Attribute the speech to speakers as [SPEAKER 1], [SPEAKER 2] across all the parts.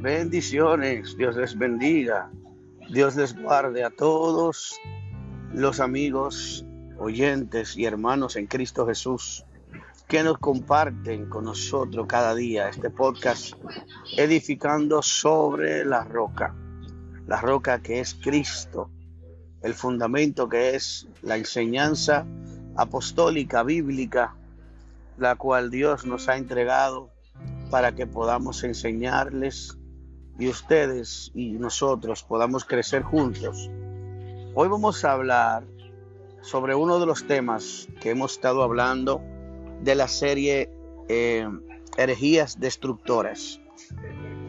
[SPEAKER 1] Bendiciones, Dios les bendiga, Dios les guarde a todos los amigos, oyentes y hermanos en Cristo Jesús que nos comparten con nosotros cada día este podcast edificando sobre la roca, la roca que es Cristo, el fundamento que es la enseñanza apostólica, bíblica, la cual Dios nos ha entregado para que podamos enseñarles y ustedes y nosotros podamos crecer juntos. Hoy vamos a hablar sobre uno de los temas que hemos estado hablando de la serie eh, Herejías Destructoras.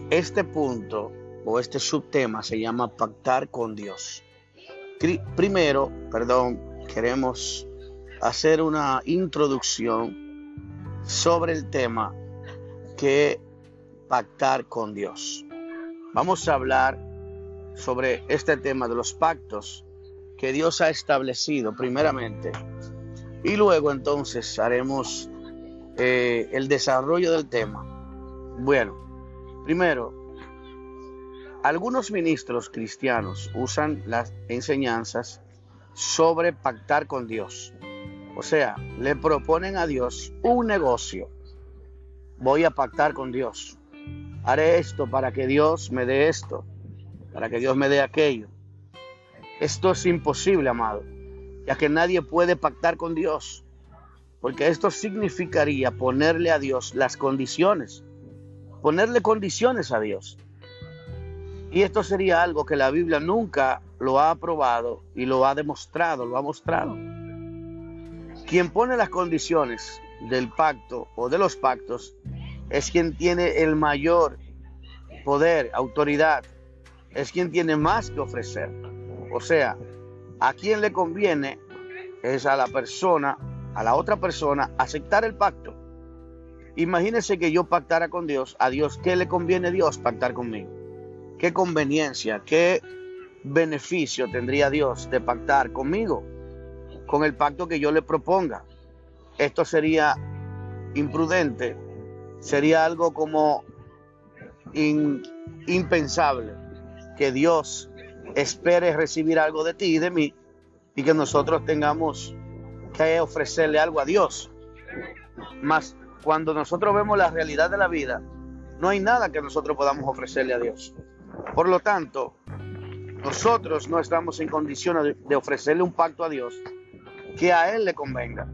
[SPEAKER 1] Este punto o este subtema se llama Pactar con Dios. Primero, perdón, queremos hacer una introducción sobre el tema que pactar con Dios. Vamos a hablar sobre este tema de los pactos que Dios ha establecido primeramente y luego entonces haremos eh, el desarrollo del tema. Bueno, primero, algunos ministros cristianos usan las enseñanzas sobre pactar con Dios. O sea, le proponen a Dios un negocio. Voy a pactar con Dios haré esto para que Dios me dé esto, para que Dios me dé aquello. Esto es imposible, amado, ya que nadie puede pactar con Dios, porque esto significaría ponerle a Dios las condiciones, ponerle condiciones a Dios. Y esto sería algo que la Biblia nunca lo ha aprobado y lo ha demostrado, lo ha mostrado. Quien pone las condiciones del pacto o de los pactos es quien tiene el mayor poder, autoridad, es quien tiene más que ofrecer. O sea, a quien le conviene es a la persona, a la otra persona, aceptar el pacto. Imagínese que yo pactara con Dios, a Dios, ¿qué le conviene a Dios pactar conmigo? ¿Qué conveniencia, qué beneficio tendría Dios de pactar conmigo? Con el pacto que yo le proponga. Esto sería imprudente sería algo como impensable que Dios espere recibir algo de ti y de mí y que nosotros tengamos que ofrecerle algo a Dios. Mas cuando nosotros vemos la realidad de la vida, no hay nada que nosotros podamos ofrecerle a Dios. Por lo tanto, nosotros no estamos en condiciones de ofrecerle un pacto a Dios que a Él le convenga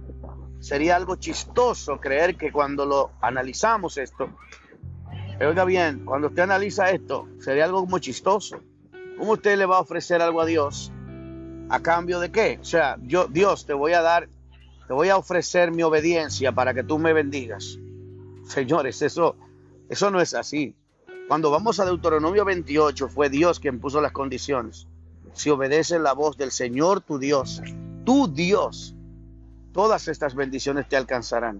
[SPEAKER 1] sería algo chistoso creer que cuando lo analizamos esto, oiga bien, cuando usted analiza esto, sería algo como chistoso. ¿Cómo usted le va a ofrecer algo a Dios? ¿A cambio de qué? O sea, yo, Dios, te voy a dar, te voy a ofrecer mi obediencia para que tú me bendigas. Señores, eso, eso no es así. Cuando vamos a Deuteronomio 28, fue Dios quien puso las condiciones. Si obedeces la voz del Señor tu Dios, tu Dios, todas estas bendiciones te alcanzarán.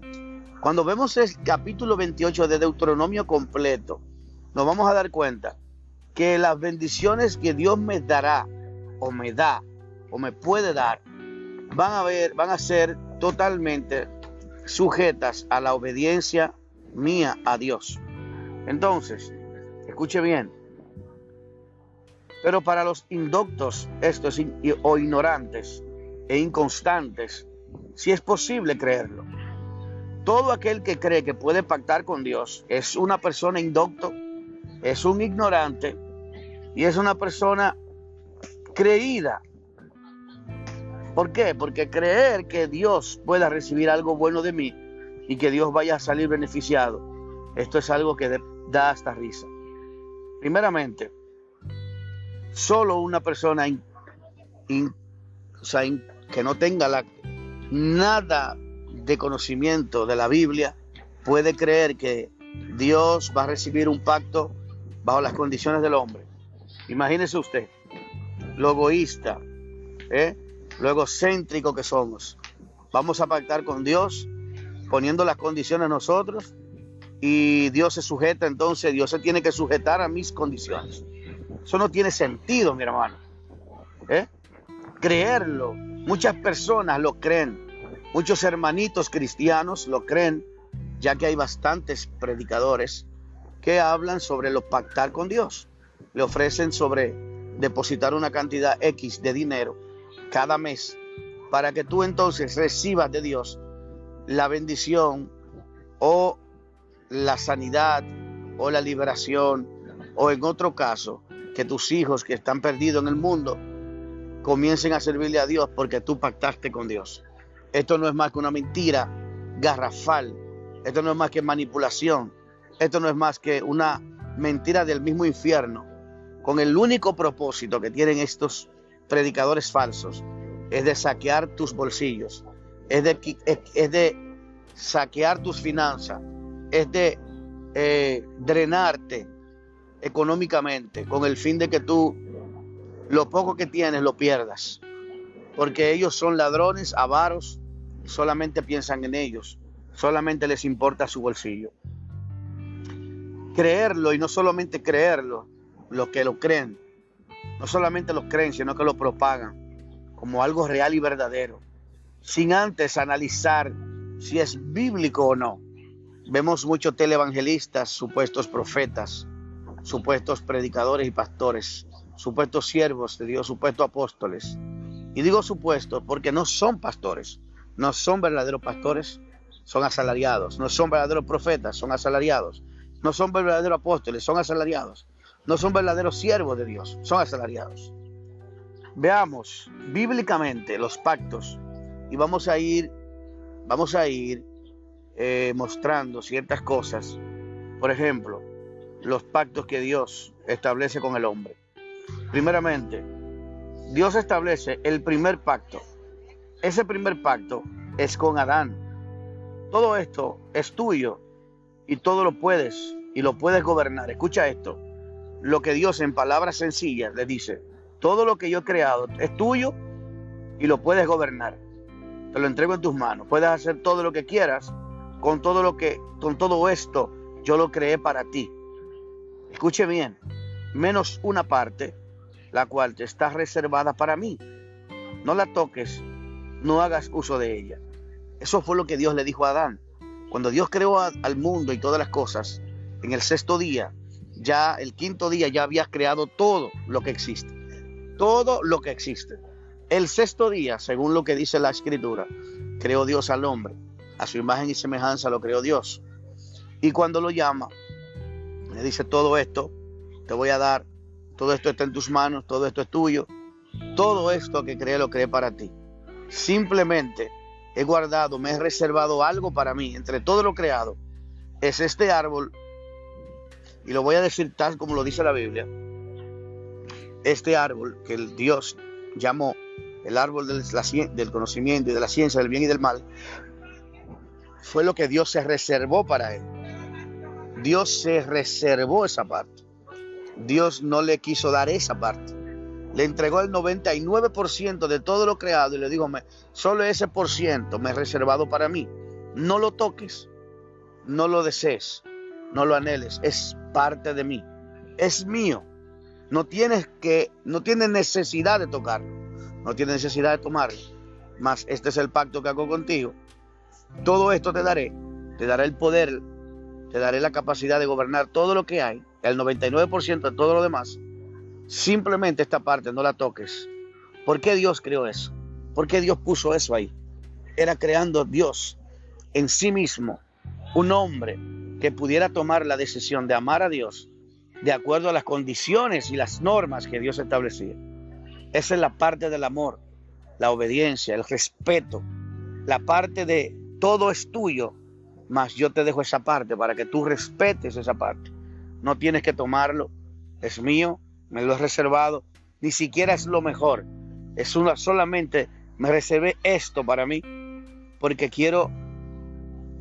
[SPEAKER 1] Cuando vemos el capítulo 28 de Deuteronomio completo, nos vamos a dar cuenta que las bendiciones que Dios me dará o me da o me puede dar van a ver, van a ser totalmente sujetas a la obediencia mía a Dios. Entonces, escuche bien. Pero para los indoctos, estos o ignorantes e inconstantes, si es posible creerlo. Todo aquel que cree que puede pactar con Dios es una persona indocto, es un ignorante y es una persona creída. ¿Por qué? Porque creer que Dios pueda recibir algo bueno de mí y que Dios vaya a salir beneficiado, esto es algo que da hasta risa. Primeramente, solo una persona que no tenga la nada de conocimiento de la Biblia puede creer que Dios va a recibir un pacto bajo las condiciones del hombre. Imagínese usted, lo egoísta, ¿eh? lo egocéntrico que somos. Vamos a pactar con Dios poniendo las condiciones nosotros y Dios se sujeta, entonces Dios se tiene que sujetar a mis condiciones. Eso no tiene sentido, mi hermano. ¿eh? Creerlo Muchas personas lo creen, muchos hermanitos cristianos lo creen, ya que hay bastantes predicadores que hablan sobre lo pactar con Dios. Le ofrecen sobre depositar una cantidad X de dinero cada mes para que tú entonces recibas de Dios la bendición o la sanidad o la liberación o en otro caso que tus hijos que están perdidos en el mundo comiencen a servirle a Dios porque tú pactaste con Dios. Esto no es más que una mentira garrafal. Esto no es más que manipulación. Esto no es más que una mentira del mismo infierno. Con el único propósito que tienen estos predicadores falsos es de saquear tus bolsillos, es de, saquear tus finanzas, es de eh, drenarte económicamente con el fin de que tú lo poco que tienes lo pierdas. Porque ellos son ladrones, avaros, solamente piensan en ellos, solamente les importa su bolsillo. Creerlo y no solamente creerlo, los que lo creen, no solamente lo creen, sino que lo propagan como algo real y verdadero, sin antes analizar si es bíblico o no. Vemos muchos televangelistas, supuestos profetas, supuestos predicadores y pastores, supuestos siervos de Dios, supuestos apóstoles. Y digo supuestos porque no son pastores, no son verdaderos pastores, son asalariados, no son verdaderos profetas, son asalariados, no son verdaderos apóstoles, son asalariados, no son verdaderos siervos de Dios, son asalariados. Veamos bíblicamente los pactos y vamos a ir, vamos a ir eh, mostrando ciertas cosas. Por ejemplo, los pactos que Dios establece con el hombre. Primeramente, Dios establece el primer pacto. Ese primer pacto es con Adán. Todo esto es tuyo y todo lo puedes y lo puedes gobernar. Escucha esto. Lo que Dios en palabras sencillas le dice, todo lo que yo he creado es tuyo y lo puedes gobernar. Te lo entrego en tus manos. Puedes hacer todo lo que quieras con todo lo que con todo esto yo lo creé para ti. Escuche bien, menos una parte la cual está reservada para mí. No la toques, no hagas uso de ella. Eso fue lo que Dios le dijo a Adán. Cuando Dios creó al mundo y todas las cosas, en el sexto día, ya el quinto día ya habías creado todo lo que existe. Todo lo que existe. El sexto día, según lo que dice la escritura, creó Dios al hombre. A su imagen y semejanza lo creó Dios. Y cuando lo llama, le dice todo esto, te voy a dar todo esto está en tus manos, todo esto es tuyo. Todo esto que cree lo cree para ti. Simplemente he guardado, me he reservado algo para mí, entre todo lo creado. Es este árbol, y lo voy a decir tal como lo dice la Biblia, este árbol que Dios llamó el árbol del conocimiento y de la ciencia del bien y del mal, fue lo que Dios se reservó para él. Dios se reservó esa parte. Dios no le quiso dar esa parte. Le entregó el 99% de todo lo creado y le dijo, solo ese por ciento me he reservado para mí. No lo toques, no lo desees, no lo anheles, es parte de mí, es mío. No tienes que, no tienes necesidad de tocarlo, no tienes necesidad de tomarlo. Mas este es el pacto que hago contigo. Todo esto te daré, te daré el poder, te daré la capacidad de gobernar todo lo que hay el 99% de todo lo demás, simplemente esta parte no la toques. ¿Por qué Dios creó eso? ¿Por qué Dios puso eso ahí? Era creando Dios en sí mismo un hombre que pudiera tomar la decisión de amar a Dios de acuerdo a las condiciones y las normas que Dios establecía. Esa es la parte del amor, la obediencia, el respeto, la parte de todo es tuyo, mas yo te dejo esa parte para que tú respetes esa parte no tienes que tomarlo, es mío, me lo he reservado, ni siquiera es lo mejor, es una solamente me reservé esto para mí porque quiero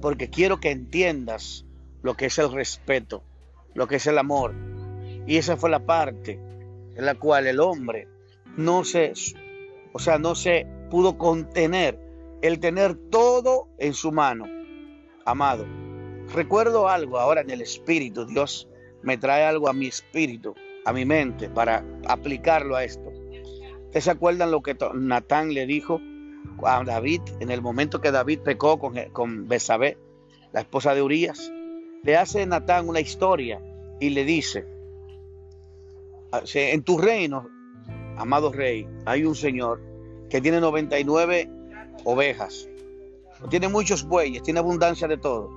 [SPEAKER 1] porque quiero que entiendas lo que es el respeto, lo que es el amor. Y esa fue la parte en la cual el hombre no se o sea, no se pudo contener el tener todo en su mano. Amado, recuerdo algo ahora en el espíritu, Dios me trae algo a mi espíritu, a mi mente, para aplicarlo a esto. ¿Ustedes se acuerdan lo que Natán le dijo a David en el momento que David pecó con, con Besabé, la esposa de Urias? le hace Natán una historia y le dice, ah, en tu reino, amado rey, hay un señor que tiene 99 ovejas, tiene muchos bueyes, tiene abundancia de todo,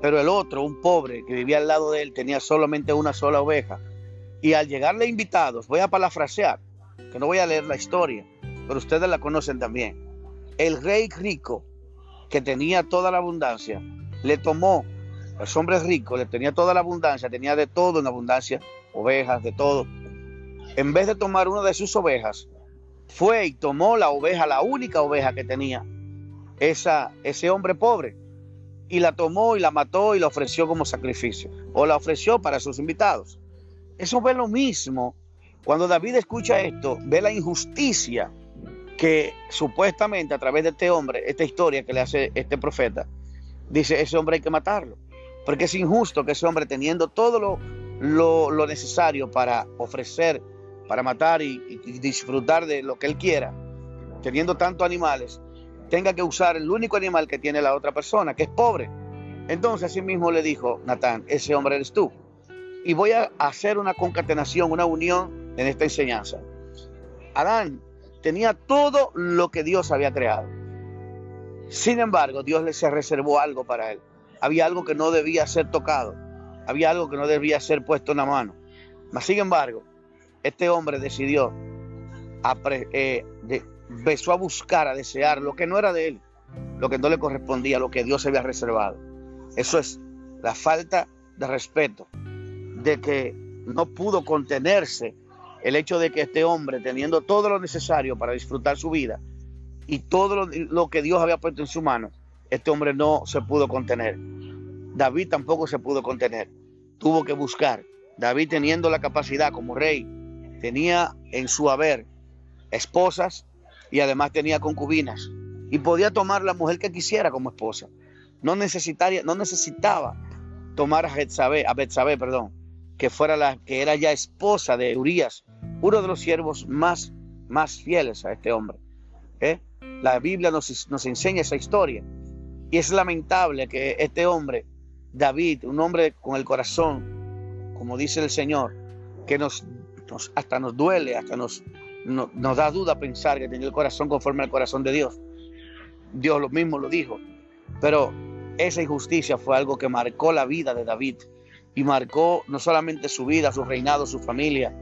[SPEAKER 1] pero el otro, un pobre que vivía al lado de él, tenía solamente una sola oveja. Y al llegarle invitados, voy a parafrasear, que no voy a leer la historia, pero ustedes la conocen también. El rey rico, que tenía toda la abundancia, le tomó, los hombres ricos, le tenía toda la abundancia, tenía de todo en abundancia, ovejas, de todo. En vez de tomar una de sus ovejas, fue y tomó la oveja, la única oveja que tenía esa, ese hombre pobre, y la tomó y la mató y la ofreció como sacrificio, o la ofreció para sus invitados. Eso ve lo mismo. Cuando David escucha esto, ve la injusticia que supuestamente a través de este hombre, esta historia que le hace este profeta, dice, ese hombre hay que matarlo. Porque es injusto que ese hombre teniendo todo lo, lo, necesario para ofrecer, para matar y, y, disfrutar de lo que él quiera, teniendo tantos animales, tenga que usar el único animal que tiene la otra persona, que es pobre. Entonces así mismo le dijo Natán, ese hombre eres tú. Y voy a hacer una concatenación, una unión en esta enseñanza. Adán tenía todo lo que Dios había creado. Sin embargo, Dios le se reservó algo para él. Había algo que no debía ser tocado. Había algo que no debía ser puesto en la mano. Mas, sin embargo, este hombre decidió eh, empezó a buscar, a desear lo que no era de él, lo que no le correspondía, lo que Dios había reservado. Eso es la falta de respeto, de que no pudo contenerse el hecho de que este hombre, teniendo todo lo necesario para disfrutar su vida y todo lo, que Dios había puesto en su mano, este hombre no se pudo contener. David tampoco se pudo contener. Tuvo que buscar. David teniendo la capacidad como rey, tenía en su haber esposas y además tenía concubinas y podía tomar la mujer que quisiera como esposa. No, necesitaría, no necesitaba tomar a Betsabé, a Betsabé, perdón, que fuera la que era ya esposa de Urias, uno de los siervos más, más fieles a este hombre. ¿eh? La Biblia nos, enseña esa historia. Y es lamentable que este hombre, David, un hombre con el corazón, como dice el Señor, que nos hasta nos duele, hasta nos, no, nos da duda pensar que tenía el corazón conforme al corazón de Dios. Dios lo mismo lo dijo. Pero esa injusticia fue algo que marcó la vida de David y marcó no solamente su vida, su reinado, su familia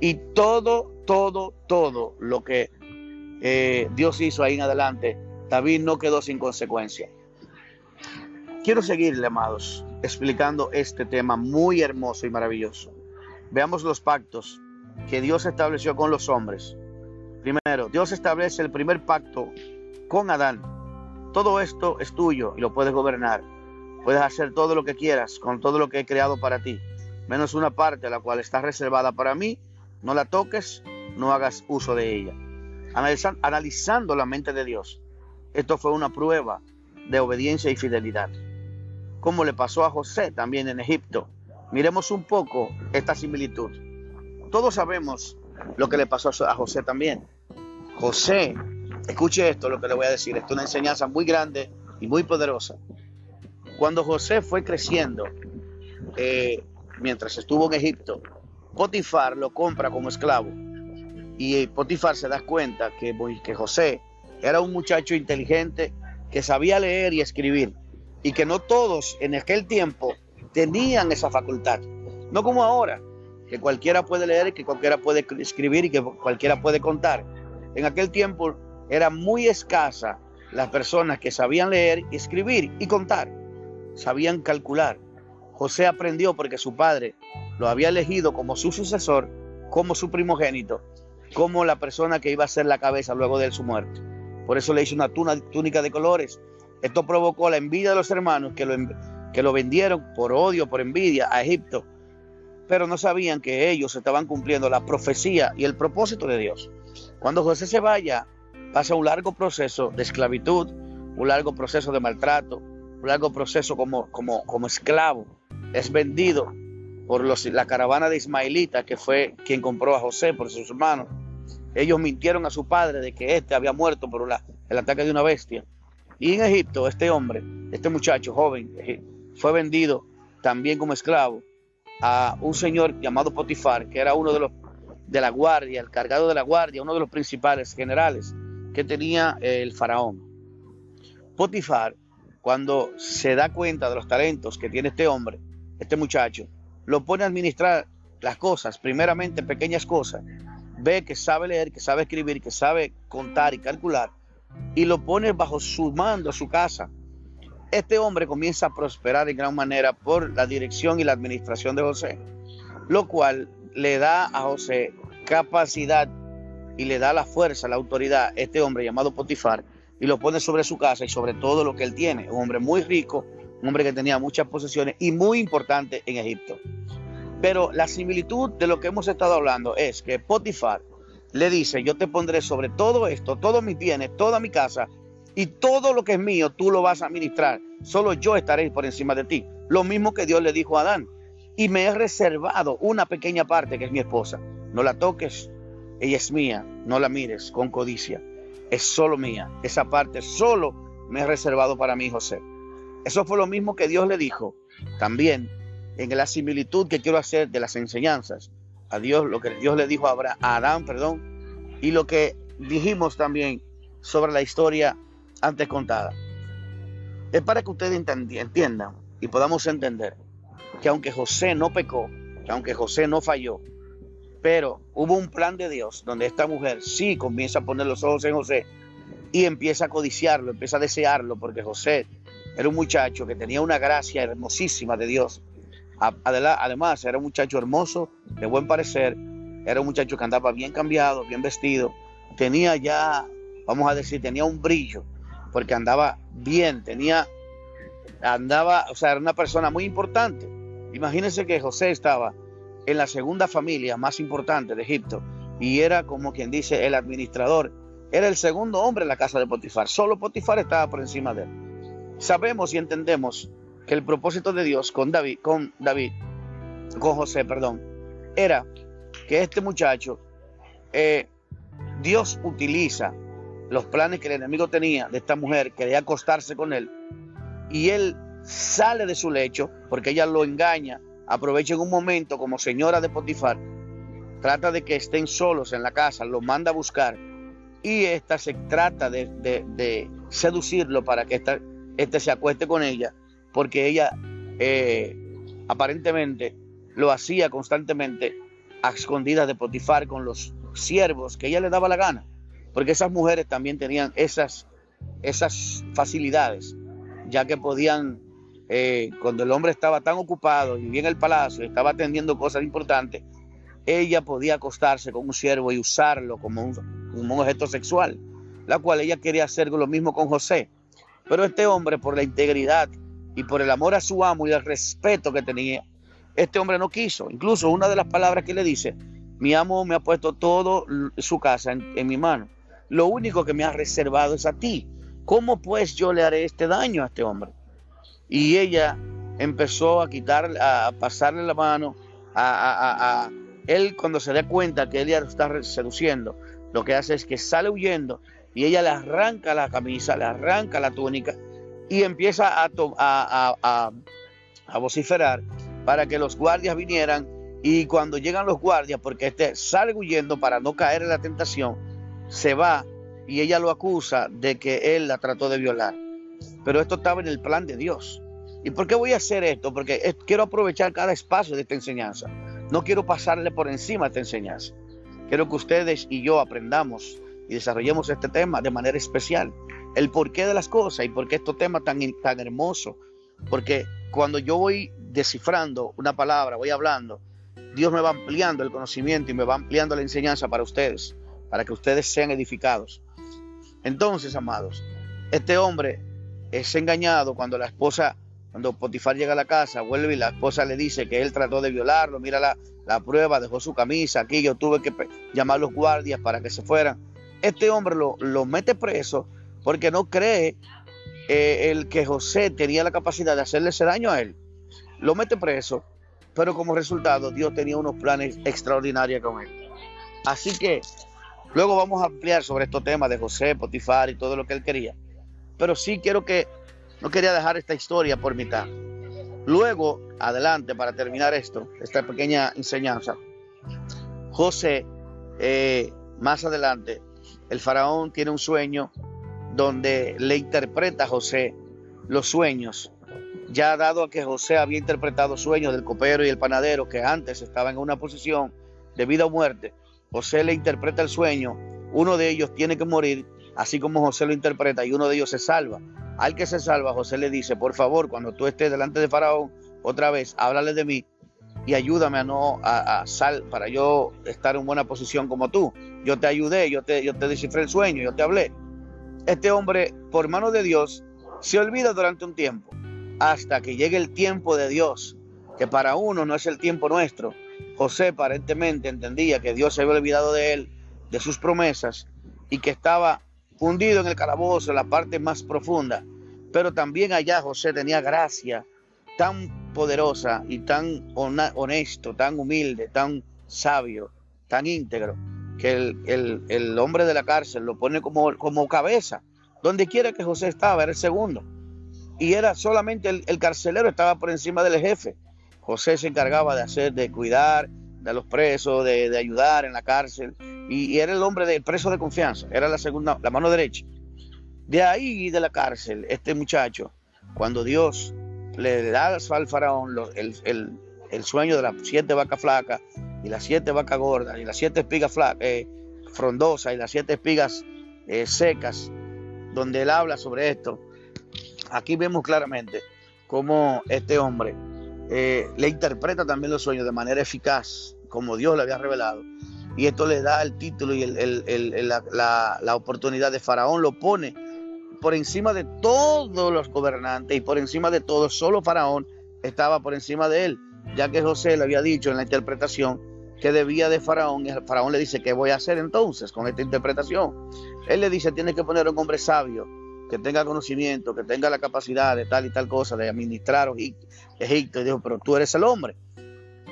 [SPEAKER 1] y todo, todo, todo lo que eh, Dios hizo ahí en adelante. David no quedó sin consecuencia. Quiero seguirle, amados, explicando este tema muy hermoso y maravilloso. Veamos los pactos que Dios estableció con los hombres. Primero, Dios establece el primer pacto con Adán. Todo esto es tuyo y lo puedes gobernar. Puedes hacer todo lo que quieras con todo lo que he creado para ti, menos una parte la cual está reservada para mí. No la toques, no hagas uso de ella. analizando la mente de Dios, esto fue una prueba de obediencia y fidelidad. Como le pasó a José también en Egipto. Miremos un poco esta similitud. Todos sabemos lo que le pasó a José también. José, escuche esto, lo que le voy a decir, esto es una enseñanza muy grande y muy poderosa. Cuando José fue creciendo, eh, mientras estuvo en Egipto, Potifar lo compra como esclavo. Y Potifar se da cuenta que, que José era un muchacho inteligente que sabía leer y escribir. Y que no todos en aquel tiempo tenían esa facultad. No como ahora, que cualquiera puede leer, que cualquiera puede escribir y que cualquiera puede contar. En aquel tiempo era muy escasa las personas que sabían leer, escribir y contar, sabían calcular. José aprendió porque su padre lo había elegido como su sucesor, como su primogénito, como la persona que iba a ser la cabeza luego de su muerte. Por eso le hizo una túnica de colores. Esto provocó la envidia de los hermanos que lo, que lo vendieron por odio, por envidia a Egipto pero no sabían que ellos estaban cumpliendo la profecía y el propósito de Dios. Cuando José se vaya, pasa un largo proceso de esclavitud, un largo proceso de maltrato, un largo proceso como, como, como esclavo. Es vendido por los, la caravana de Ismaelita, que fue quien compró a José por sus hermanos. Ellos mintieron a su padre de que éste había muerto por el ataque de una bestia. Y en Egipto, este hombre, este muchacho joven, eh, fue vendido también como esclavo a un señor llamado Potifar, que era uno de los de la guardia, el cargado de la guardia, uno de los principales generales que tenía el faraón. Potifar, cuando se da cuenta de los talentos que tiene este hombre, este muchacho, lo pone a administrar las cosas, primeramente pequeñas cosas, ve que sabe leer, que sabe escribir, que sabe contar y calcular, y lo pone bajo su mando, su casa. Este hombre comienza a prosperar en gran manera por la dirección y la administración de José, lo cual le da a José capacidad y le da la fuerza, la autoridad, este hombre llamado Potifar, y lo pone sobre su casa y sobre todo lo que él tiene. Un hombre muy rico, un hombre que tenía muchas posesiones y muy importante en Egipto. Pero la similitud de lo que hemos estado hablando es que Potifar le dice, yo te pondré sobre todo esto, todos mis bienes, toda mi casa y todo lo que es mío, tú lo vas a administrar. Solo yo estaré por encima de ti. Lo mismo que Dios le dijo a Adán. Y me he reservado una pequeña parte que es mi esposa. No la toques, ella es mía, no la mires con codicia. Es solo mía. Esa parte solo me he reservado para mí, José. Eso fue lo mismo que Dios le dijo también en la similitud que quiero hacer de las enseñanzas a Dios, lo que Dios le dijo a, a Adán, perdón, y lo que dijimos también sobre la historia antes contada. Es para que ustedes entiendan y podamos entender que aunque José no pecó, que aunque José no falló, pero hubo un plan de Dios donde esta mujer sí comienza a poner los ojos en José y empieza a codiciarlo, empieza a desearlo, porque José era un muchacho que tenía una gracia hermosísima de Dios Además, era un muchacho hermoso, de buen parecer, era un muchacho que andaba bien cambiado, bien vestido, tenía ya, vamos a decir, tenía un brillo, porque andaba bien, tenía, andaba, o sea, era una persona muy importante. Imagínense que José estaba en la segunda familia más importante de Egipto y era como quien dice el administrador, era el segundo hombre en la casa de Potifar, solo Potifar estaba por encima de él. Sabemos y entendemos que el propósito de Dios con David, con David, con José, perdón, era que este muchacho, eh, Dios utiliza los planes que el enemigo tenía de esta mujer, quería acostarse con él, y él sale de su lecho porque ella lo engaña, aprovecha en un momento como señora de Potifar, trata de que estén solos en la casa, lo manda a buscar, y esta se trata de, seducirlo para que esta, este se acueste con ella porque ella eh, aparentemente lo hacía constantemente a escondidas de Potifar con los siervos que ella le daba la gana, porque esas mujeres también tenían esas, esas facilidades, ya que podían, eh, cuando el hombre estaba tan ocupado y vivía en el palacio estaba atendiendo cosas importantes, ella podía acostarse con un siervo y usarlo como un, un objeto sexual, la cual ella quería hacer lo mismo con José. Pero este hombre, por la integridad y por el amor a su amo y el respeto que tenía, este hombre no quiso. Incluso una de las palabras que le dice, mi amo me ha puesto todo su casa en, mi mano. Lo único que me ha reservado es a ti. ¿Cómo pues yo le haré este daño a este hombre? Y ella empezó a quitar, a pasarle la mano a, él cuando se da cuenta que ella lo está seduciendo. Lo que hace es que sale huyendo y ella le arranca la camisa, le arranca la túnica y empieza a, a, a, vociferar para que los guardias vinieran y cuando llegan los guardias, porque este sale huyendo para no caer en la tentación, se va y ella lo acusa de que él la trató de violar. Pero esto estaba en el plan de Dios. ¿Y por qué voy a hacer esto? Porque quiero aprovechar cada espacio de esta enseñanza. No quiero pasarle por encima esta enseñanza. Quiero que ustedes y yo aprendamos y desarrollemos este tema de manera especial el porqué de las cosas y por qué estos temas tan, tan hermosos. Porque cuando yo voy descifrando una palabra, voy hablando, Dios me va ampliando el conocimiento y me va ampliando la enseñanza para ustedes, para que ustedes sean edificados. Entonces, amados, este hombre es engañado cuando la esposa, cuando Potifar llega a la casa, vuelve y la esposa le dice que él trató de violarlo, mira la, la prueba, dejó su camisa, aquí yo tuve que llamar a los guardias para que se fueran. Este hombre lo, lo mete preso porque no cree eh, el que José tenía la capacidad de hacerle ese daño a él. Lo mete preso, pero como resultado Dios tenía unos planes extraordinarios con él. Así que luego vamos a ampliar sobre estos temas de José, Potifar y todo lo que él quería. Pero sí quiero que, no quería dejar esta historia por mitad. Luego, adelante, para terminar esto, esta pequeña enseñanza, José, eh, más adelante, el faraón tiene un sueño donde le interpreta a José los sueños, ya dado a que José había interpretado sueños del copero y el panadero que antes estaban en una posición de vida o muerte, José le interpreta el sueño, uno de ellos tiene que morir, así como José lo interpreta, y uno de ellos se salva. Al que se salva, José le dice, por favor, cuando tú estés delante de Faraón, otra vez, háblale de mí y ayúdame a no a, sal para yo estar en buena posición como tú. Yo te ayudé, yo te, yo te descifré el sueño, yo te hablé. Este hombre, por mano de Dios, se olvida durante un tiempo, hasta que llegue el tiempo de Dios, que para uno no es el tiempo nuestro. José aparentemente entendía que Dios se había olvidado de él, de sus promesas, y que estaba hundido en el calabozo, en la parte más profunda. Pero también allá José tenía gracia tan poderosa y tan honesto, tan humilde, tan sabio, tan íntegro, que el, hombre de la cárcel lo pone como, cabeza. Donde quiera que José estaba, era el segundo. Y era solamente el, carcelero, estaba por encima del jefe. José se encargaba de hacer, de cuidar de los presos, de, ayudar en la cárcel. Y, era el hombre del preso de confianza, era la segunda, la mano derecha. De ahí, de la cárcel, este muchacho, cuando Dios le da al faraón el, sueño de las siete vacas flacas y las siete vacas gordas y las siete espigas eh, frondosas y las siete espigas eh, secas, donde él habla sobre esto. Aquí vemos claramente cómo este hombre eh, le interpreta también los sueños de manera eficaz, como Dios le había revelado. Y esto le da el título y la, oportunidad de Faraón, lo pone por encima de todos los gobernantes y por encima de todos, solo Faraón estaba por encima de él, ya que José le había dicho en la interpretación que debía de Faraón y el Faraón le dice, ¿qué voy a hacer entonces con esta interpretación? Él le dice, tiene que poner un hombre sabio, que tenga conocimiento, que tenga la capacidad de tal y tal cosa, de administrar Egipto. Y dijo, pero tú eres el hombre.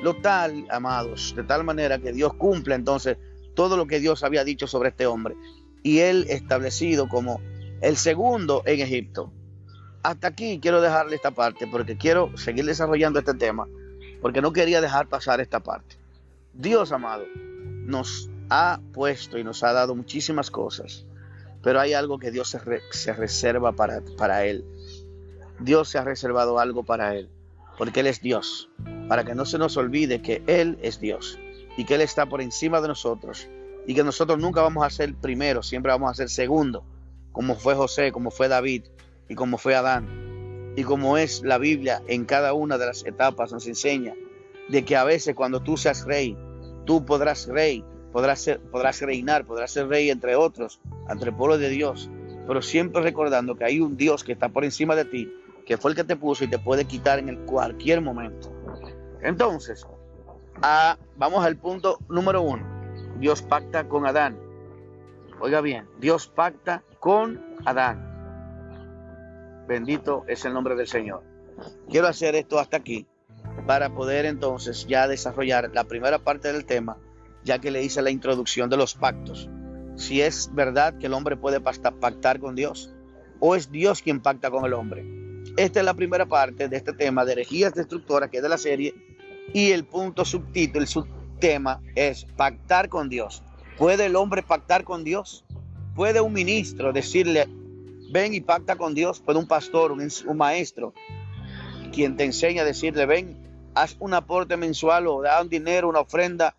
[SPEAKER 1] Lo tal, amados, de tal manera que Dios cumple entonces todo lo que Dios había dicho sobre este hombre. Y él establecido como el segundo en Egipto. Hasta aquí quiero dejarle esta parte porque quiero seguir desarrollando este tema, porque no quería dejar pasar esta parte. Dios amado nos ha puesto y nos ha dado muchísimas cosas, pero hay algo que Dios se, reserva para, para Él. Dios se ha reservado algo para Él, porque Él es Dios, para que no se nos olvide que Él es Dios y que Él está por encima de nosotros y que nosotros nunca vamos a ser primero, siempre vamos a ser segundo como fue José, como fue David y como fue Adán. Y como es la Biblia en cada una de las etapas nos enseña de que a veces cuando tú seas rey, tú podrás rey, podrás, ser, reinar, podrás ser rey entre otros, entre el pueblo de Dios, pero siempre recordando que hay un Dios que está por encima de ti, que fue el que te puso y te puede quitar en cualquier momento. Entonces, vamos al punto número uno. Dios pacta con Adán. Oiga bien, Dios pacta con Adán. Bendito es el nombre del Señor. Quiero hacer esto hasta aquí para poder entonces ya desarrollar la primera parte del tema, ya que le hice la introducción de los pactos. Si es verdad que el hombre puede pactar con Dios o es Dios quien pacta con el hombre. Esta es la primera parte de este tema de herejías destructoras que es de la serie y el punto subtítulo, el subtema es pactar con Dios. ¿Puede el hombre pactar con Dios? ¿Puede un ministro decirle, ven y pacta con Dios? ¿Puede un pastor, un, maestro, quien te enseña a decirle, ven, haz un aporte mensual o da un dinero, una ofrenda,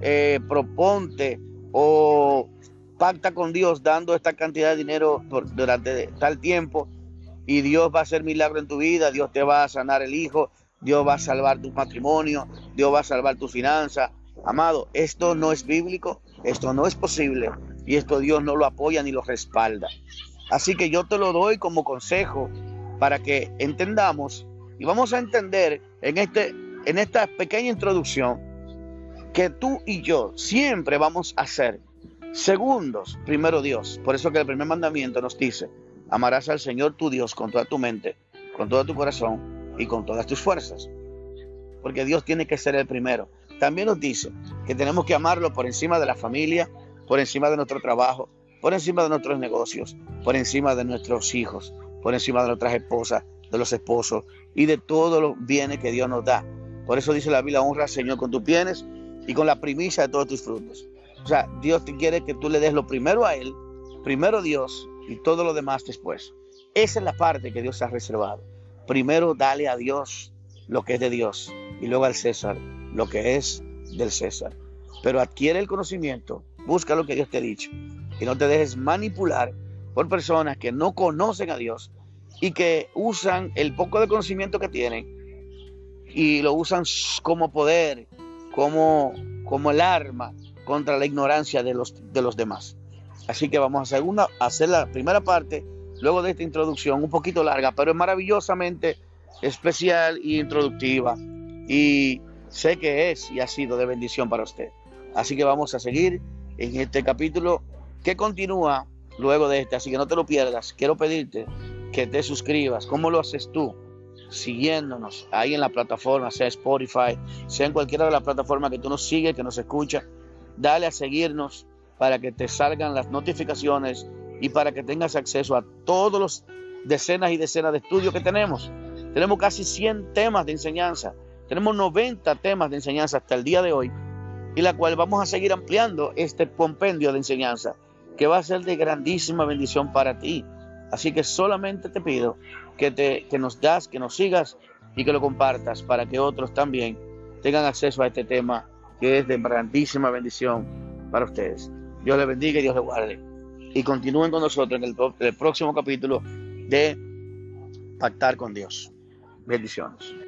[SPEAKER 1] eh, proponte o pacta con Dios dando esta cantidad de dinero durante tal tiempo y Dios va a hacer milagro en tu vida, Dios te va a sanar el hijo, Dios va a salvar tu matrimonio, Dios va a salvar tu finanza. Amado, esto no es bíblico, esto no es posible y esto Dios no lo apoya ni lo respalda. Así que yo te lo doy como consejo para que entendamos y vamos a entender en, este, en esta pequeña introducción que tú y yo siempre vamos a ser segundos primero Dios. Por eso que el primer mandamiento nos dice, amarás al Señor tu Dios con toda tu mente, con todo tu corazón y con todas tus fuerzas. Porque Dios tiene que ser el primero. También nos dice que tenemos que amarlo por encima de la familia, por encima de nuestro trabajo, por encima de nuestros negocios, por encima de nuestros hijos, por encima de nuestras esposas de los esposos y de todos los bienes que Dios nos da. Por eso dice la Biblia, honra al Señor con tus bienes y con la primicia de todos tus frutos. O sea, Dios te quiere que tú le des lo primero a Él, primero Dios y todo lo demás después. Esa es la parte que Dios ha reservado. Primero dale a Dios lo que es de Dios y luego al César lo que es del César. Pero adquiere el conocimiento, busca lo que Dios te ha dicho y no te dejes manipular por personas que no conocen a Dios y que usan el poco de conocimiento que tienen y lo usan como poder, como, como el arma contra la ignorancia de los, de los demás. Así que vamos a hacer, una, hacer la primera parte, luego de esta introducción, un poquito larga, pero es maravillosamente especial e introductiva. Y sé que es y ha sido de bendición para usted. Así que vamos a seguir en este capítulo que continúa luego de este. Así que no te lo pierdas. Quiero pedirte que te suscribas. ¿Cómo lo haces tú? Siguiéndonos ahí en la plataforma, sea Spotify, sea en cualquiera de las plataformas que tú nos sigues, que nos escucha. Dale a seguirnos para que te salgan las notificaciones y para que tengas acceso a todos los decenas y decenas de estudios que tenemos. Tenemos casi 100 temas de enseñanza. Tenemos 90 temas de enseñanza hasta el día de hoy y la cual vamos a seguir ampliando este compendio de enseñanza que va a ser de grandísima bendición para ti. Así que solamente te pido que, te, que nos das, que nos sigas y que lo compartas para que otros también tengan acceso a este tema que es de grandísima bendición para ustedes. Dios les bendiga y Dios les guarde. Y continúen con nosotros en el, el próximo capítulo de Pactar con Dios. Bendiciones.